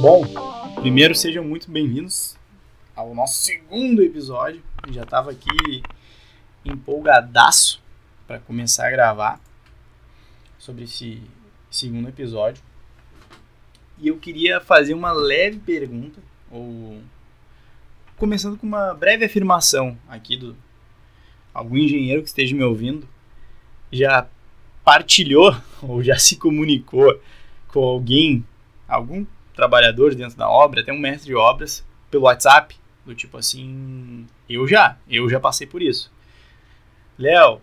Bom, primeiro sejam muito bem-vindos ao nosso segundo episódio. Já estava aqui empolgadaço para começar a gravar sobre esse segundo episódio. E eu queria fazer uma leve pergunta, ou começando com uma breve afirmação aqui do algum engenheiro que esteja me ouvindo já partilhou ou já se comunicou com alguém, algum trabalhador dentro da obra, até um mestre de obras, pelo WhatsApp, do tipo assim, eu já, eu já passei por isso. Léo,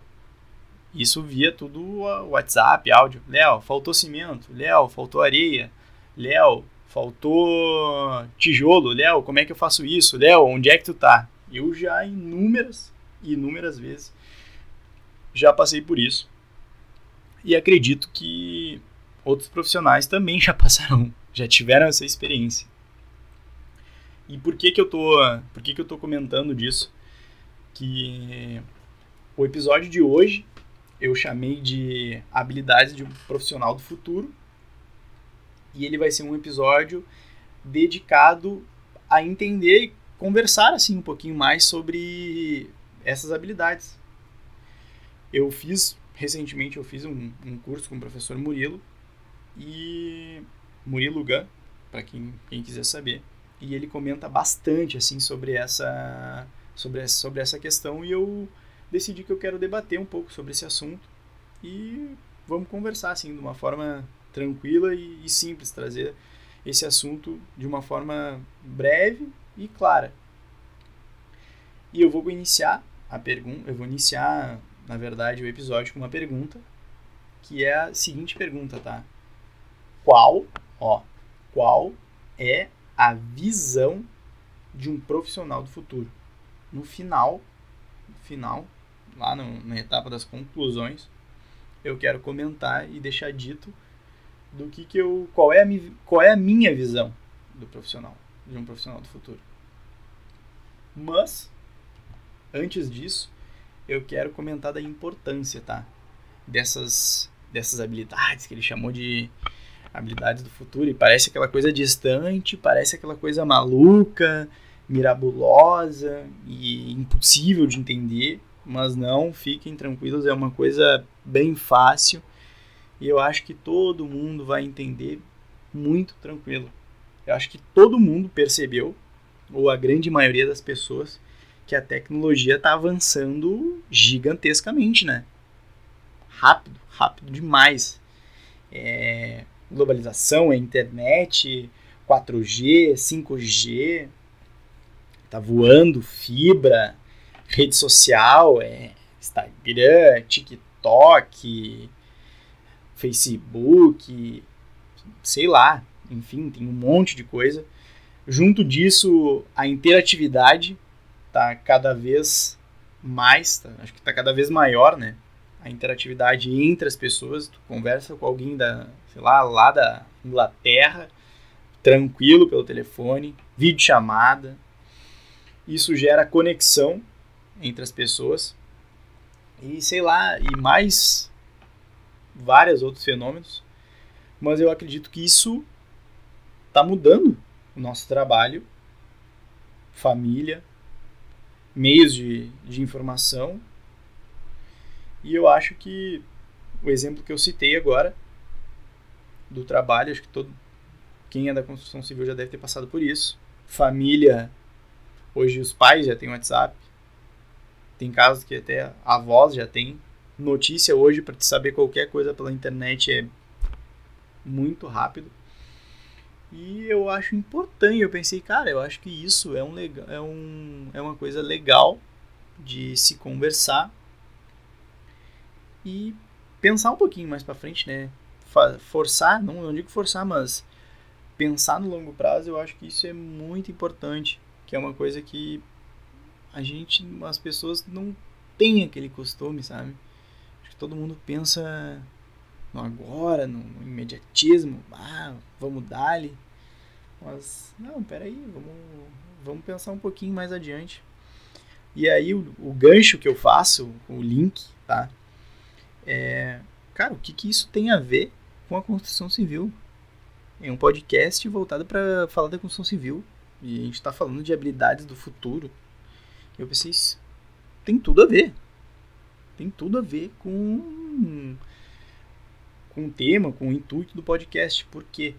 isso via tudo WhatsApp, áudio. Léo, faltou cimento. Léo, faltou areia. Léo, faltou tijolo. Léo, como é que eu faço isso? Léo, onde é que tu tá? Eu já inúmeras, inúmeras vezes já passei por isso. E acredito que outros profissionais também já passaram, já tiveram essa experiência. E por que que eu tô, por que que eu tô comentando disso? Que o episódio de hoje eu chamei de habilidades de um profissional do futuro. E ele vai ser um episódio dedicado a entender e conversar assim um pouquinho mais sobre essas habilidades. Eu fiz recentemente eu fiz um, um curso com o professor Murilo e Murilo Gun, para quem, quem quiser saber. E ele comenta bastante assim sobre essa sobre sobre essa questão e eu decidi que eu quero debater um pouco sobre esse assunto e vamos conversar assim de uma forma tranquila e, e simples, trazer esse assunto de uma forma breve e clara. E eu vou iniciar a pergunta, eu vou iniciar na verdade, o episódio com uma pergunta, que é a seguinte pergunta, tá? Qual, ó, qual é a visão de um profissional do futuro? No final, no final, lá no, na etapa das conclusões, eu quero comentar e deixar dito do que, que eu, qual é a, qual é a minha visão do profissional, de um profissional do futuro. Mas antes disso, eu quero comentar da importância, tá? Dessas, dessas habilidades que ele chamou de habilidades do futuro. E parece aquela coisa distante, parece aquela coisa maluca, mirabulosa e impossível de entender. Mas não, fiquem tranquilos, é uma coisa bem fácil. E eu acho que todo mundo vai entender muito tranquilo. Eu acho que todo mundo percebeu, ou a grande maioria das pessoas, que a tecnologia está avançando gigantescamente, né? Rápido, rápido demais. É, globalização, é internet, 4G, 5G, tá voando, fibra, rede social, é Instagram, TikTok, Facebook, sei lá, enfim, tem um monte de coisa. Junto disso, a interatividade está cada vez mais, tá, acho que está cada vez maior, né? A interatividade entre as pessoas. Tu conversa com alguém da, sei lá, lá da Inglaterra, tranquilo pelo telefone, vídeo chamada. Isso gera conexão entre as pessoas. E sei lá, e mais vários outros fenômenos. Mas eu acredito que isso está mudando o nosso trabalho, família, meios de, de informação. E eu acho que o exemplo que eu citei agora do trabalho, acho que todo quem é da construção civil já deve ter passado por isso. Família, hoje os pais já têm WhatsApp. Tem casos que até avós já têm. Notícia hoje para te saber qualquer coisa pela internet é muito rápido. E eu acho importante, eu pensei, cara, eu acho que isso é, um, é, um, é uma coisa legal de se conversar e pensar um pouquinho mais para frente, né? Forçar, não, não digo forçar, mas pensar no longo prazo, eu acho que isso é muito importante, que é uma coisa que a gente, as pessoas não têm aquele costume, sabe? Acho que todo mundo pensa no agora, no, no imediatismo, ah, vamos dar-lhe. Mas, não, peraí, vamos, vamos pensar um pouquinho mais adiante. E aí, o, o gancho que eu faço, o link, tá? É, cara, o que, que isso tem a ver com a construção civil? é um podcast voltado para falar da construção civil. E a gente está falando de habilidades do futuro. Eu pensei, tem tudo a ver. Tem tudo a ver com, com o tema, com o intuito do podcast. Por quê?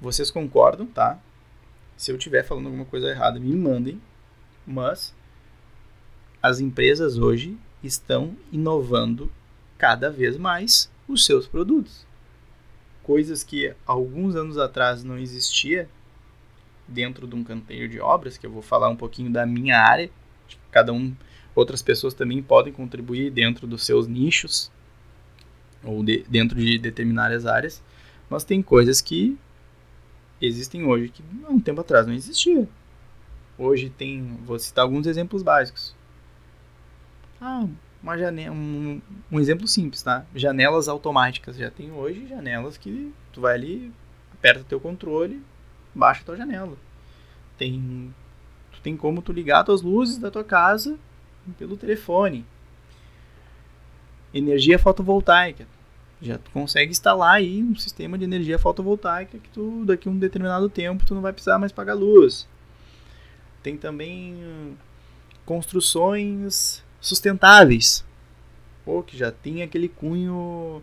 Vocês concordam, tá? Se eu estiver falando alguma coisa errada, me mandem. Mas as empresas hoje estão inovando cada vez mais os seus produtos. Coisas que alguns anos atrás não existia dentro de um canteiro de obras, que eu vou falar um pouquinho da minha área. Cada um, outras pessoas também podem contribuir dentro dos seus nichos ou de, dentro de determinadas áreas, mas tem coisas que existem hoje que há um tempo atrás não existia. Hoje tem, vou citar alguns exemplos básicos. Ah, uma janela, um, um, exemplo simples, tá? Janelas automáticas. Já tem hoje janelas que tu vai ali, aperta o teu controle, baixa a tua janela. Tem, tu tem como tu ligar as tuas luzes da tua casa pelo telefone. Energia fotovoltaica. Já tu consegue instalar aí um sistema de energia fotovoltaica que tu daqui a um determinado tempo tu não vai precisar mais pagar luz. Tem também construções sustentáveis, pô, que já tem aquele cunho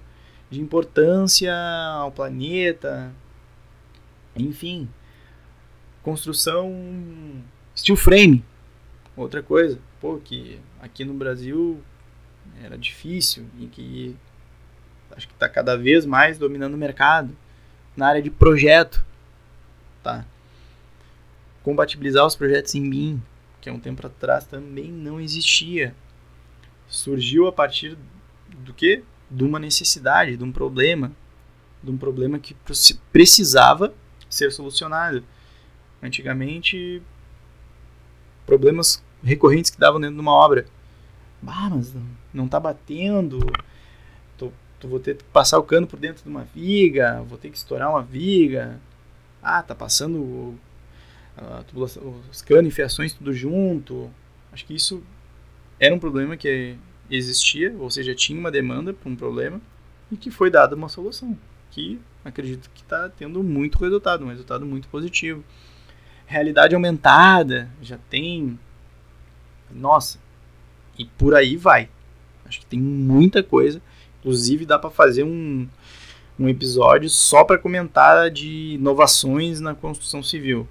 de importância ao planeta, enfim, construção steel frame, outra coisa, pô, que aqui no Brasil era difícil e que acho que está cada vez mais dominando o mercado na área de projeto, tá? compatibilizar os projetos em BIM, que há um tempo atrás também não existia. Surgiu a partir do que? De uma necessidade, de um problema, de um problema que precisava ser solucionado. Antigamente, problemas recorrentes que davam dentro de uma obra. Ah, mas não está batendo, tô, tô, vou ter que passar o cano por dentro de uma viga, vou ter que estourar uma viga. Ah, tá passando tubulação, os canos e fiações tudo junto. Acho que isso era um problema que existia, ou seja, tinha uma demanda para um problema e que foi dada uma solução, que acredito que está tendo muito resultado, um resultado muito positivo. Realidade aumentada, já tem. Nossa, e por aí vai. Acho que tem muita coisa. Inclusive, dá para fazer um, um episódio só para comentar de inovações na construção civil.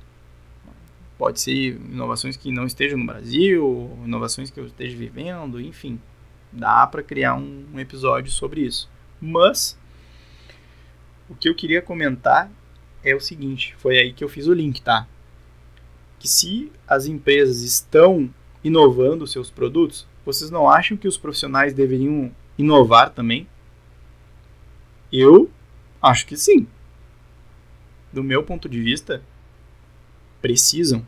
Pode ser inovações que não estejam no Brasil, inovações que eu esteja vivendo, enfim. Dá para criar um, um episódio sobre isso. Mas o que eu queria comentar é o seguinte, foi aí que eu fiz o link, tá? Que se as empresas estão inovando seus produtos, vocês não acham que os profissionais deveriam inovar também? Eu acho que sim. Do meu ponto de vista, precisam.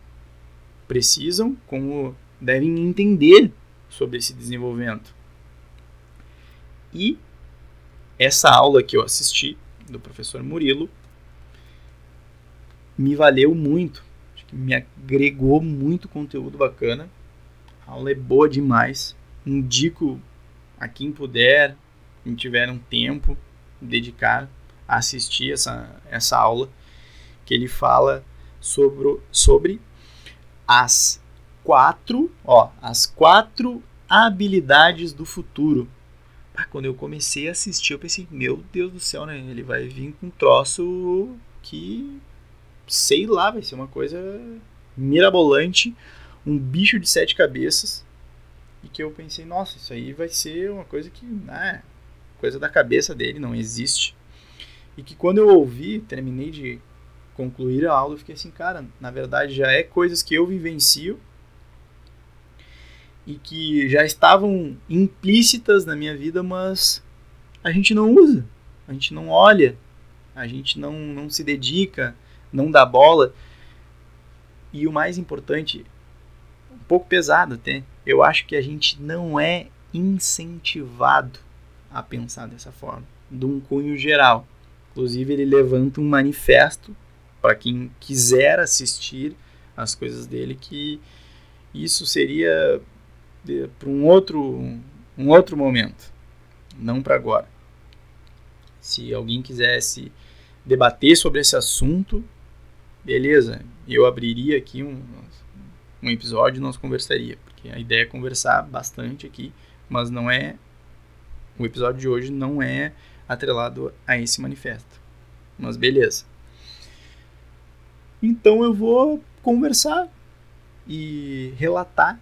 Precisam, como devem entender sobre esse desenvolvimento. E essa aula que eu assisti do professor Murilo me valeu muito, me agregou muito conteúdo bacana. A aula é boa demais. Indico a quem puder, quem tiver um tempo, dedicar a assistir essa, essa aula, que ele fala sobre, sobre as quatro, ó, as quatro habilidades do futuro. Quando eu comecei a assistir, eu pensei, meu Deus do céu, né? Ele vai vir com um troço que sei lá, vai ser uma coisa mirabolante, um bicho de sete cabeças. E que eu pensei, nossa, isso aí vai ser uma coisa que, né, coisa da cabeça dele, não existe. E que quando eu ouvi, terminei de concluir a aula, eu fiquei assim, cara, na verdade já é coisas que eu vivencio e que já estavam implícitas na minha vida, mas a gente não usa, a gente não olha, a gente não, não se dedica, não dá bola. E o mais importante, um pouco pesado até, eu acho que a gente não é incentivado a pensar dessa forma, de um cunho geral. Inclusive, ele levanta um manifesto para quem quiser assistir as coisas dele que isso seria para um outro um outro momento, não para agora. Se alguém quisesse debater sobre esse assunto, beleza, eu abriria aqui um, um episódio e nós conversaria, porque a ideia é conversar bastante aqui, mas não é o episódio de hoje não é atrelado a esse manifesto. Mas beleza. Então eu vou conversar e relatar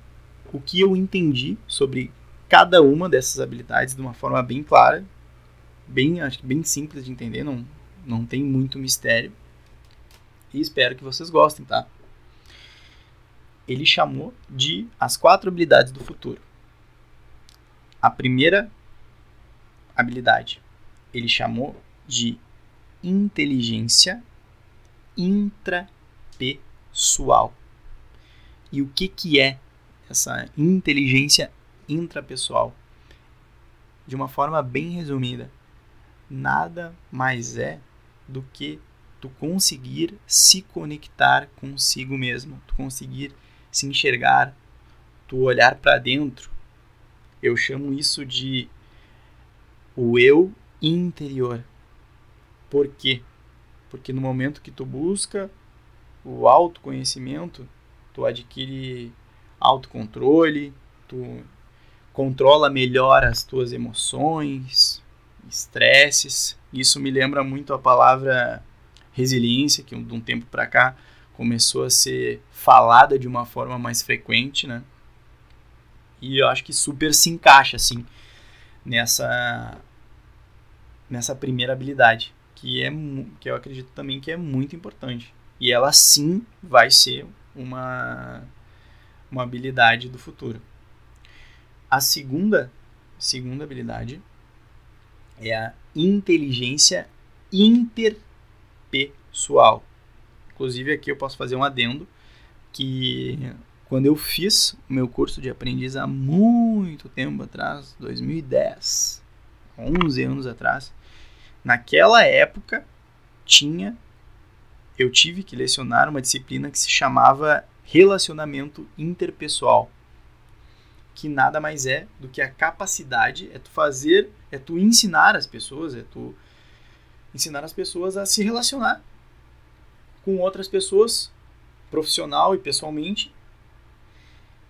o que eu entendi sobre cada uma dessas habilidades de uma forma bem clara, bem, acho que bem simples de entender, não, não tem muito mistério. E espero que vocês gostem, tá? Ele chamou de as quatro habilidades do futuro. A primeira habilidade ele chamou de inteligência intrapessoal. E o que, que é essa inteligência intrapessoal? De uma forma bem resumida, nada mais é do que tu conseguir se conectar consigo mesmo, tu conseguir se enxergar, tu olhar para dentro. Eu chamo isso de o eu interior. Por quê? Porque no momento que tu busca o autoconhecimento, tu adquire autocontrole, tu controla melhor as tuas emoções, estresses. Isso me lembra muito a palavra resiliência, que de um tempo para cá começou a ser falada de uma forma mais frequente, né? E eu acho que super se encaixa assim nessa nessa primeira habilidade, que é que eu acredito também que é muito importante. E ela sim vai ser uma uma habilidade do futuro. A segunda segunda habilidade é a inteligência interpessoal. Inclusive aqui eu posso fazer um adendo que quando eu fiz o meu curso de aprendiz há muito tempo atrás, 2010, 11 anos atrás, naquela época tinha eu tive que lecionar uma disciplina que se chamava relacionamento interpessoal, que nada mais é do que a capacidade é tu fazer, é tu ensinar as pessoas, é tu ensinar as pessoas a se relacionar com outras pessoas, profissional e pessoalmente,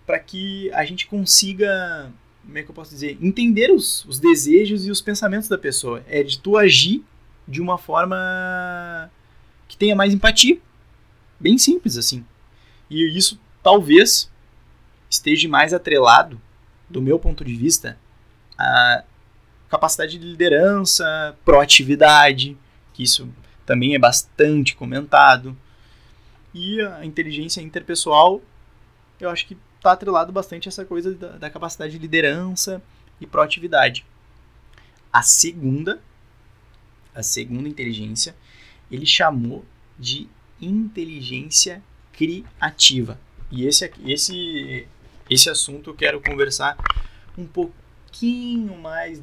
para que a gente consiga, como é que eu posso dizer, entender os, os desejos e os pensamentos da pessoa. É de tu agir de uma forma que tenha mais empatia. Bem simples assim. E isso talvez esteja mais atrelado, do meu ponto de vista, a capacidade de liderança, proatividade, que isso também é bastante comentado. E a inteligência interpessoal, eu acho que está atrelado bastante essa coisa da, da capacidade de liderança e proatividade. A segunda, a segunda inteligência, ele chamou de inteligência criativa. E esse, esse, esse assunto eu quero conversar um pouquinho mais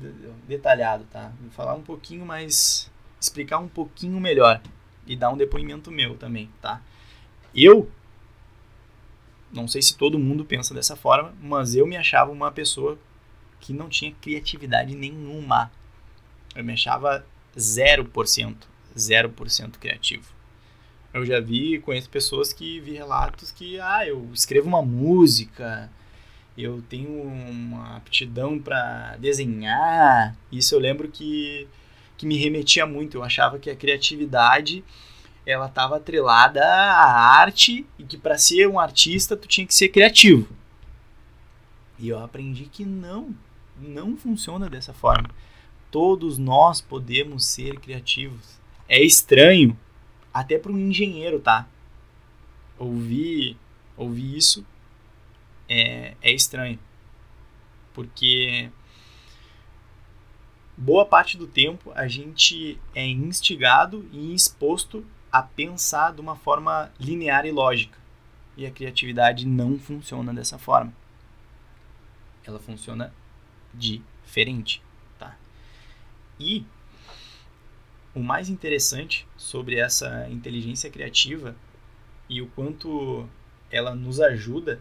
detalhado, tá? Vou falar um pouquinho mais, explicar um pouquinho melhor e dar um depoimento meu também, tá? Eu não sei se todo mundo pensa dessa forma, mas eu me achava uma pessoa que não tinha criatividade nenhuma. Eu me achava 0%, 0% criativo. Eu já vi, conheço pessoas que vi relatos que, ah, eu escrevo uma música, eu tenho uma aptidão para desenhar. Isso eu lembro que, que me remetia muito. Eu achava que a criatividade ela estava atrelada à arte e que para ser um artista tu tinha que ser criativo. E eu aprendi que não, não funciona dessa forma. Todos nós podemos ser criativos. É estranho até para um engenheiro, tá? Ouvir, ouvir isso é, é estranho. Porque boa parte do tempo a gente é instigado e exposto a pensar de uma forma linear e lógica. E a criatividade não funciona dessa forma. Ela funciona diferente, tá? E o mais interessante sobre essa inteligência criativa e o quanto ela nos ajuda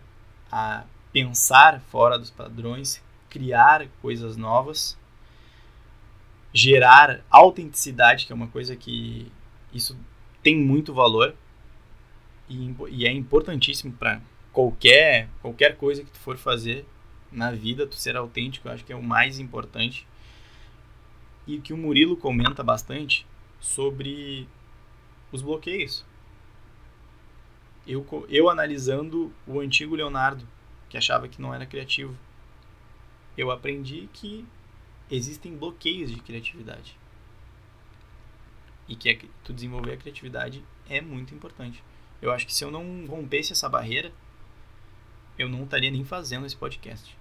a pensar fora dos padrões, criar coisas novas, gerar autenticidade, que é uma coisa que isso tem muito valor e, e é importantíssimo para qualquer qualquer coisa que tu for fazer na vida, tu ser autêntico, eu acho que é o mais importante. E que o Murilo comenta bastante sobre os bloqueios. Eu, eu analisando o antigo Leonardo, que achava que não era criativo, eu aprendi que existem bloqueios de criatividade. E que é tu desenvolver a criatividade é muito importante. Eu acho que se eu não rompesse essa barreira, eu não estaria nem fazendo esse podcast.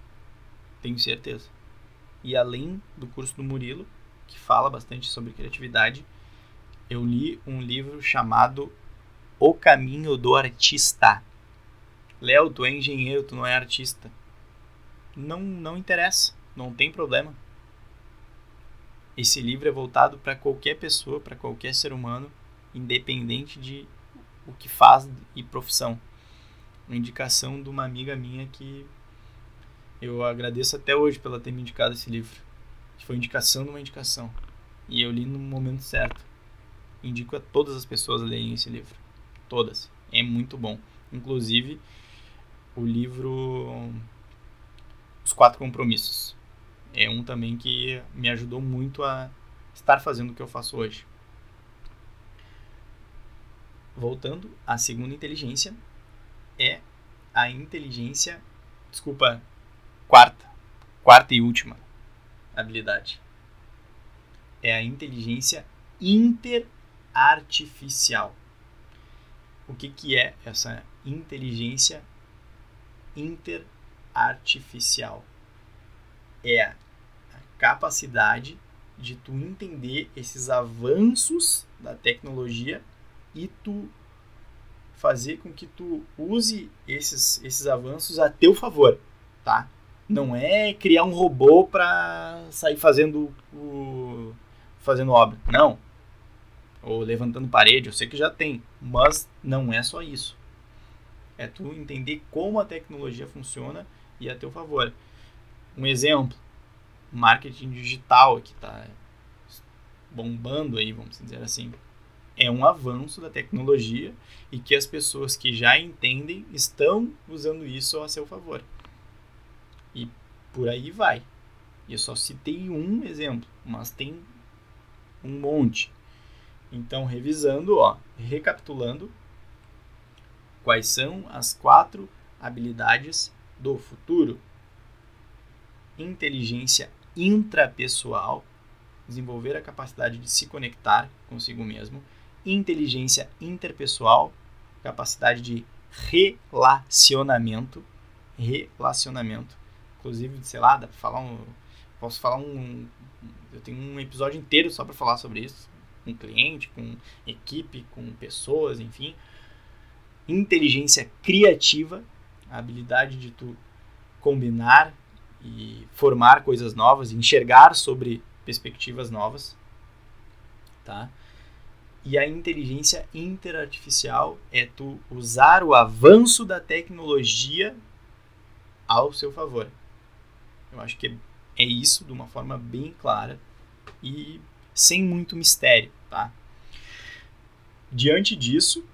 Tenho certeza. E além do curso do Murilo, que fala bastante sobre criatividade, eu li um livro chamado O Caminho do Artista. Léo, tu é engenheiro, tu não é artista. Não, não interessa, não tem problema. Esse livro é voltado para qualquer pessoa, para qualquer ser humano, independente de o que faz e profissão. Uma indicação de uma amiga minha que eu agradeço até hoje pela ter me indicado esse livro. Foi indicação de uma indicação. E eu li no momento certo. Indico a todas as pessoas a lerem esse livro. Todas. É muito bom. Inclusive, o livro Os Quatro Compromissos é um também que me ajudou muito a estar fazendo o que eu faço hoje. Voltando, a segunda inteligência é a inteligência, desculpa, quarta, quarta e última habilidade. É a inteligência interartificial. O que, que é essa inteligência interartificial? É a capacidade de tu entender esses avanços da tecnologia e tu fazer com que tu use esses, esses avanços a teu favor, tá? Não é criar um robô para sair fazendo o fazendo obra, não. Ou levantando parede, eu sei que já tem, mas não é só isso. É tu entender como a tecnologia funciona e a teu favor. Um exemplo, marketing digital que está bombando aí, vamos dizer assim, é um avanço da tecnologia e que as pessoas que já entendem estão usando isso a seu favor. E por aí vai. Eu só citei um exemplo, mas tem um monte. Então, revisando, ó, recapitulando, quais são as quatro habilidades do futuro? Inteligência intrapessoal, desenvolver a capacidade de se conectar consigo mesmo, inteligência interpessoal, capacidade de relacionamento, relacionamento, inclusive, sei lá, dá pra falar um, posso falar um, eu tenho um episódio inteiro só para falar sobre isso, com cliente, com equipe, com pessoas, enfim. Inteligência criativa, a habilidade de tu combinar e formar coisas novas, enxergar sobre perspectivas novas, tá? E a inteligência interartificial é tu usar o avanço da tecnologia ao seu favor. Eu acho que é isso de uma forma bem clara e sem muito mistério, tá? Diante disso,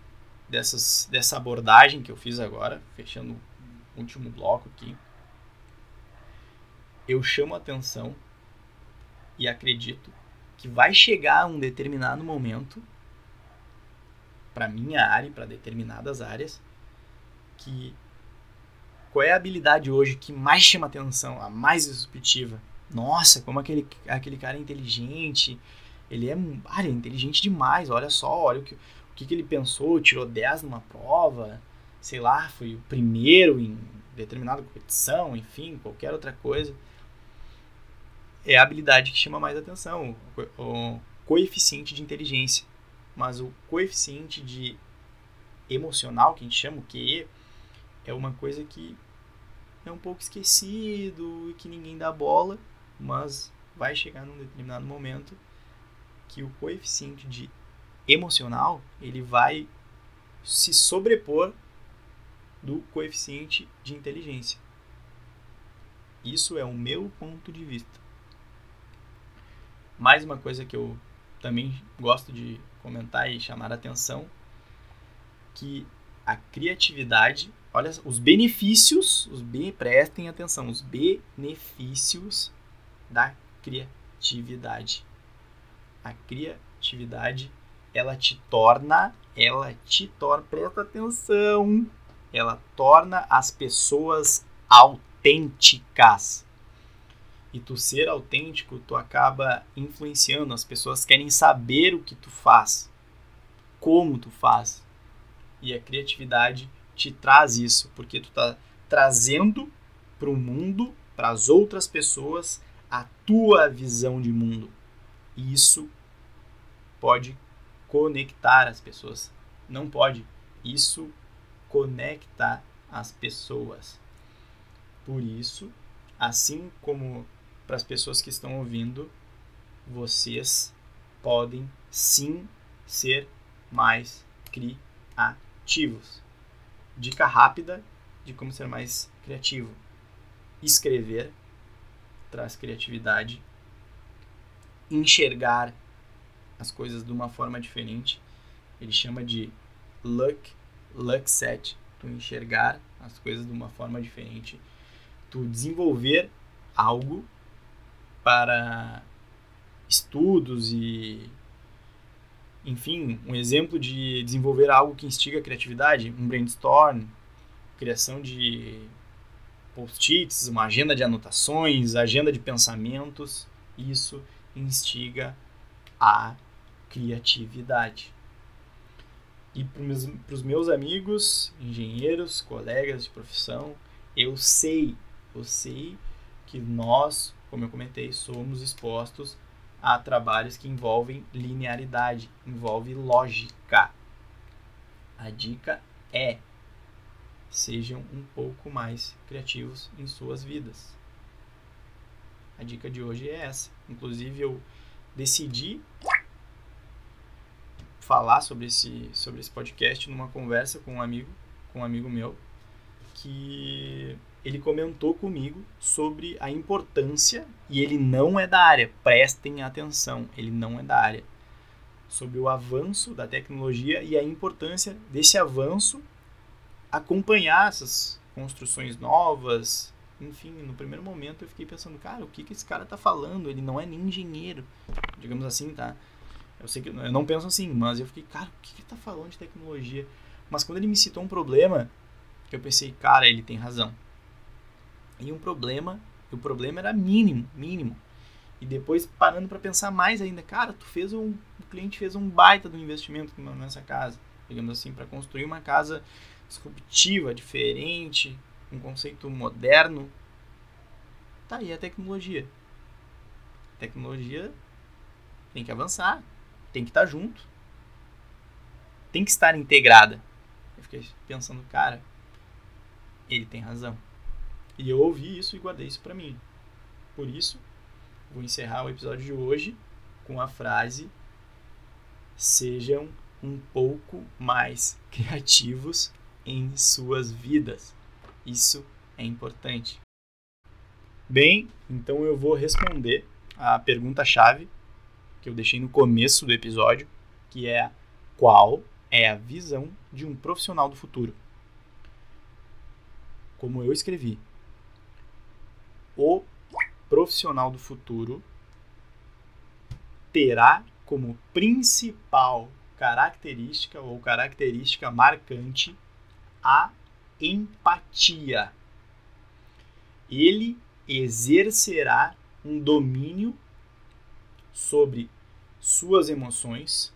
dessas, dessa abordagem que eu fiz agora, fechando o último bloco aqui, eu chamo atenção e acredito que vai chegar um determinado momento para minha área, para determinadas áreas, que qual é a habilidade hoje que mais chama atenção, a mais disruptiva? Nossa, como aquele, aquele cara é inteligente, ele é, ah, ele é inteligente demais, olha só, olha o que, o que, que ele pensou, tirou 10 numa prova, sei lá, foi o primeiro em determinada competição, enfim, qualquer outra coisa é a habilidade que chama mais atenção, o, coeficiente de inteligência. Mas o coeficiente de emocional, que a gente chama o QE, é uma coisa que é um pouco esquecido e que ninguém dá bola, mas vai chegar num determinado momento que o coeficiente de emocional ele vai se sobrepor do coeficiente de inteligência. Isso é o meu ponto de vista. Mais uma coisa que eu também gosto de comentar e chamar a atenção, que a criatividade, olha os benefícios, os bem prestem atenção, os benefícios da criatividade. A criatividade, ela te torna, ela te torna, presta atenção, ela torna as pessoas autênticas. E tu ser autêntico, tu acaba influenciando, as pessoas querem saber o que tu faz, como tu faz. E a criatividade te traz isso, porque tu tá trazendo para o mundo, para as outras pessoas, a tua visão de mundo. E isso pode conectar as pessoas. Não pode. Isso conecta as pessoas. Por isso, assim como para as pessoas que estão ouvindo, vocês podem sim ser mais criativos. Dica rápida de como ser mais criativo: escrever traz criatividade, enxergar as coisas de uma forma diferente. Ele chama de luck, luck set, tu enxergar as coisas de uma forma diferente, tu desenvolver algo para estudos e enfim, um exemplo de desenvolver algo que instiga a criatividade, um brainstorm, criação de post-its, uma agenda de anotações, agenda de pensamentos, isso instiga a criatividade. E para os meus amigos, engenheiros, colegas de profissão, eu sei, eu sei que nós, como eu comentei, somos expostos a trabalhos que envolvem linearidade, envolve lógica. A dica é sejam um pouco mais criativos em suas vidas. A dica de hoje é essa. Inclusive eu decidi falar sobre esse sobre esse podcast numa conversa com um amigo, com um amigo meu, que ele comentou comigo sobre a importância e ele não é da área, prestem atenção, ele não é da área. Sobre o avanço da tecnologia e a importância desse avanço acompanhar essas construções novas. Enfim, no primeiro momento eu fiquei pensando, cara, o que, que esse cara tá falando? Ele não é nem engenheiro, digamos assim, tá? Eu sei que eu não penso assim, mas eu fiquei, cara, o que, que ele tá falando de tecnologia? Mas quando ele me citou um problema, eu pensei, cara, ele tem razão. E um problema, o problema era mínimo, mínimo. E depois parando para pensar mais ainda, cara, tu fez um, o cliente fez um baita do investimento nessa casa, digamos assim, para construir uma casa disruptiva, diferente, um conceito moderno. Tá aí a tecnologia. A tecnologia tem que avançar, tem que estar tá junto, tem que estar integrada. Eu fiquei pensando, cara, ele tem razão. E eu ouvi isso e guardei isso para mim. Por isso, vou encerrar o episódio de hoje com a frase: sejam um pouco mais criativos em suas vidas. Isso é importante. Bem, então eu vou responder a pergunta-chave que eu deixei no começo do episódio, que é qual é a visão de um profissional do futuro? Como eu escrevi, o profissional do futuro terá como principal característica ou característica marcante a empatia. Ele exercerá um domínio sobre suas emoções,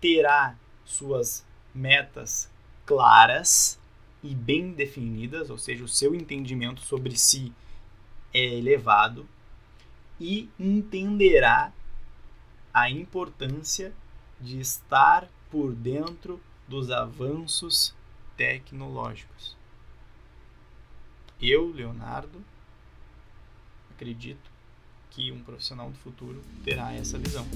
terá suas metas claras e bem definidas, ou seja, o seu entendimento sobre si é elevado e entenderá a importância de estar por dentro dos avanços tecnológicos. Eu, Leonardo, acredito que um profissional do futuro terá essa visão.